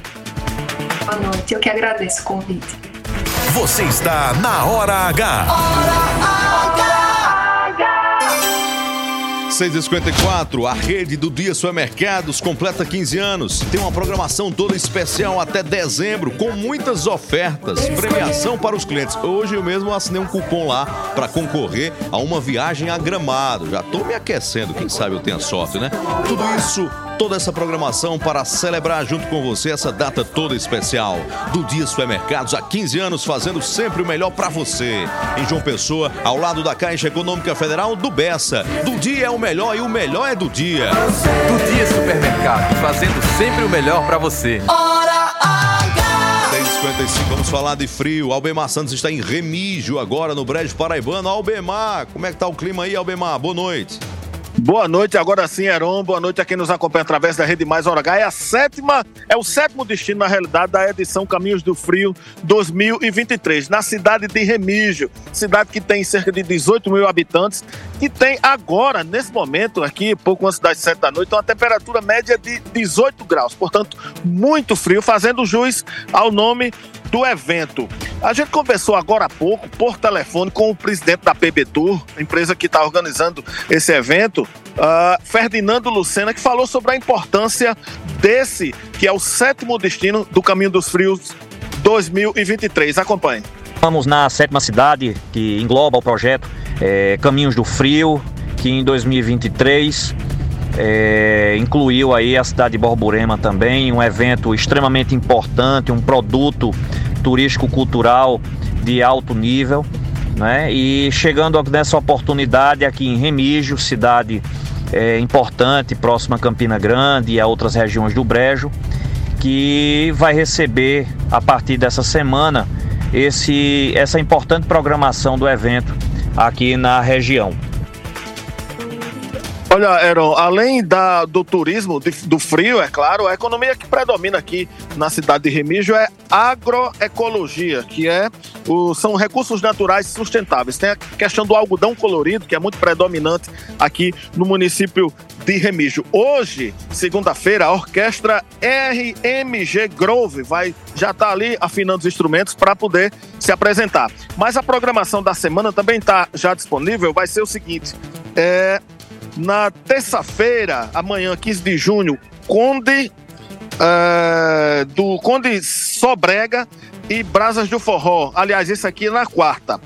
Boa noite, eu que agradeço o convite. Você está na Hora H. 6h54, a rede do Dia Supermercados completa 15 anos. Tem uma programação toda especial até dezembro, com muitas ofertas, premiação para os clientes. Hoje eu mesmo assinei um cupom lá para concorrer a uma viagem a Gramado. Já tô me aquecendo, quem sabe eu tenha sorte, né? Tudo isso toda essa programação para celebrar junto com você essa data toda especial. Do Dia Supermercados, há 15 anos fazendo sempre o melhor para você. Em João Pessoa, ao lado da Caixa Econômica Federal do Bessa. Do Dia é o melhor e o melhor é do dia. Do Dia Supermercado, fazendo sempre o melhor para você. Hora H. 6h55, vamos falar de frio. Albemar Santos está em Remígio agora no Brejo Paraibano. Albemar, como é que tá o clima aí, Albemar? Boa noite. Boa noite, agora sim, Heron. Boa noite a quem nos acompanha através da Rede Mais Hora H. É a sétima, é o sétimo destino, na realidade, da edição Caminhos do Frio 2023, na cidade de Remígio, cidade que tem cerca de 18 mil habitantes, e tem agora, nesse momento, aqui, pouco antes das 7 da noite, uma temperatura média de 18 graus, portanto, muito frio, fazendo jus ao nome do evento. A gente conversou agora há pouco, por telefone, com o presidente da PB Tour, empresa que está organizando esse evento, ah, Ferdinando Lucena, que falou sobre a importância desse, que é o sétimo destino do Caminho dos Frios 2023. Acompanhe. Estamos na sétima cidade que engloba o projeto eh, Caminhos do Frio, que em 2023 eh, incluiu aí a cidade de Borborema também, um evento extremamente importante, um produto turístico-cultural de alto nível. Né? E chegando nessa oportunidade aqui em Remígio, cidade eh, importante, próxima a Campina Grande e a outras regiões do Brejo, que vai receber a partir dessa semana esse, essa importante programação do evento aqui na região. Olha, Aaron, além da, do turismo, de- do frio, é claro, a economia que predomina aqui na cidade de Remígio é agroecologia, que é o, são recursos naturais sustentáveis. Tem a questão do algodão colorido, que é muito predominante aqui no município de Remígio. Hoje, segunda-feira, a orquestra RMG Grove vai já está ali afinando os instrumentos para poder se apresentar. Mas a programação da semana também está já disponível. Vai ser o seguinte: é, na terça-feira, amanhã, 15 de junho, Conde é, do Conde Sobrega e Brasas do Forró. Aliás, esse aqui é na quarta.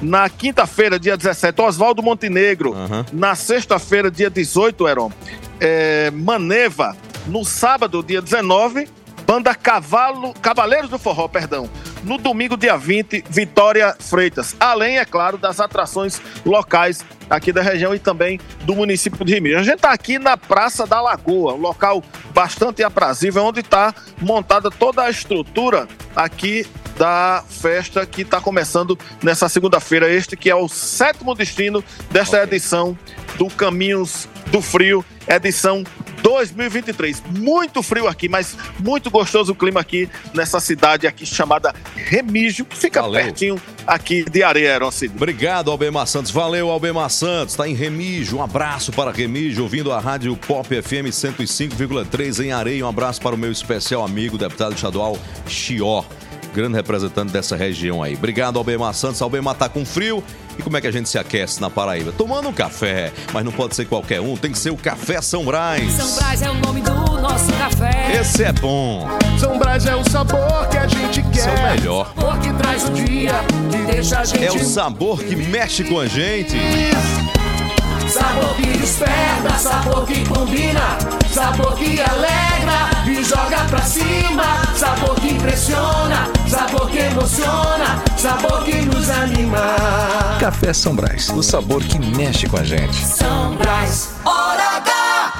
Na quinta-feira, dia 17, Oswaldo Montenegro. Na sexta-feira, dia 18, Heron, é, Maneva. No sábado, dia 19, Banda Cavalo, Cavaleiros do Forró, perdão. No domingo, dia 20, Vitória Freitas. Além, é claro, das atrações locais aqui da região e também do município de Remígio. A gente está aqui na Praça da Lagoa, um local bastante aprazível, onde está montada toda a estrutura aqui da festa que está começando nessa segunda-feira. Este que é o sétimo destino desta edição do Caminhos do Frio, edição 2023. Muito frio aqui, mas muito gostoso o clima aqui nessa cidade aqui chamada Remígio, que fica pertinho aqui de Areia, Cid. Obrigado, Albemar Santos. Valeu, Albemar Santos. Está em Remígio. Um abraço para Remígio, ouvindo a Rádio Pop FM 105,3 em Areia. Um abraço para o meu especial amigo, deputado estadual Chior, grande representante dessa região aí. Obrigado, Albemar Santos. Albemar tá com frio. E como é que a gente se aquece na Paraíba? Tomando um café. Mas não pode ser qualquer um, tem que ser o Café São Brás. São Brás é o nome do nosso café. Esse é bom. São Brás é o sabor que a gente quer. Esse é o melhor. Sabor que traz o dia, que deixa a gente. É o sabor que mexe com a gente. Sabor que desperta, sabor que combina, sabor que alegra e joga pra cima, sabor que impressiona, sabor que emociona, sabor que nos anima. Café São Brás, o sabor que mexe com a gente. São Brás, hora H.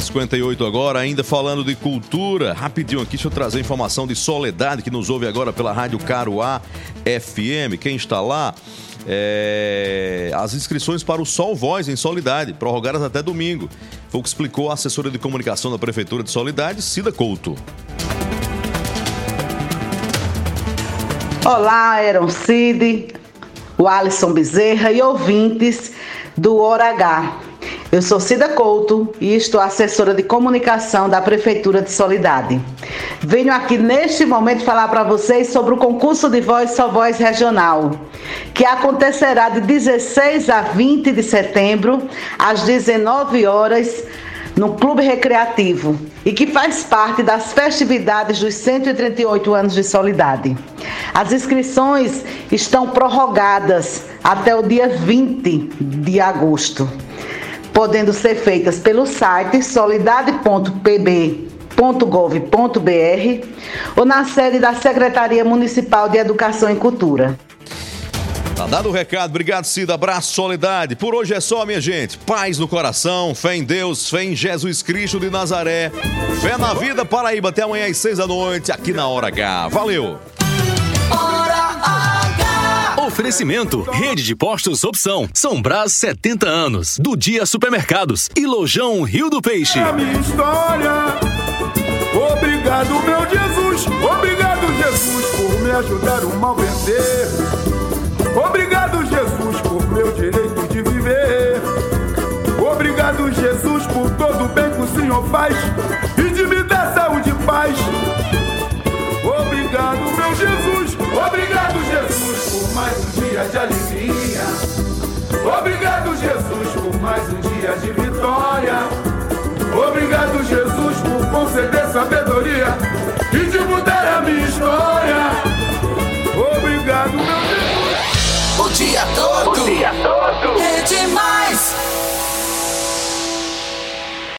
58 agora, ainda falando de cultura. Rapidinho aqui, deixa eu trazer informação de Soledade, que nos ouve agora pela Rádio Caruá FM. Quem está lá? É, as inscrições para o Sol Voz em Solidade, prorrogadas até domingo. Foi o que explicou a assessora de comunicação da Prefeitura de Solidade, Cida Couto. Olá, Eron Cid, o Alisson Bezerra e ouvintes do Hora H. Eu sou Cida Couto e estou assessora de comunicação da Prefeitura de Solidade. Venho aqui neste momento falar para vocês sobre o concurso de voz Só Voz Regional, que acontecerá de 16 a 20 de setembro, às 19 horas, no Clube Recreativo e que faz parte das festividades dos 138 anos de Solidade. As inscrições estão prorrogadas até o dia 20 de agosto. Podendo ser feitas pelo site solidade.pb.gov.br ou na sede da Secretaria Municipal de Educação e Cultura. Tá dado o recado, obrigado Cida, abraço, solidariedade. Por hoje é só, minha gente. Paz no coração, fé em Deus, fé em Jesus Cristo de Nazaré. Fé na vida, Paraíba. Até amanhã às seis da noite, aqui na Hora H. Valeu! Oferecimento: Rede de Postos Opção. São Brás 70 anos. Do Dia Supermercados. E Lojão Rio do Peixe. É minha história. Obrigado, meu Jesus. Obrigado, Jesus, por me ajudar o mal vencer. Obrigado, Jesus, por meu direito de viver. Obrigado, Jesus, por todo o bem que o Senhor faz e de me dar saúde e paz. Obrigado, Obrigado, Jesus, por mais um dia de vitória. Obrigado, Jesus, por conceder sabedoria e de mudar a minha história. Obrigado, meu Deus. O dia todo. O dia todo. É demais.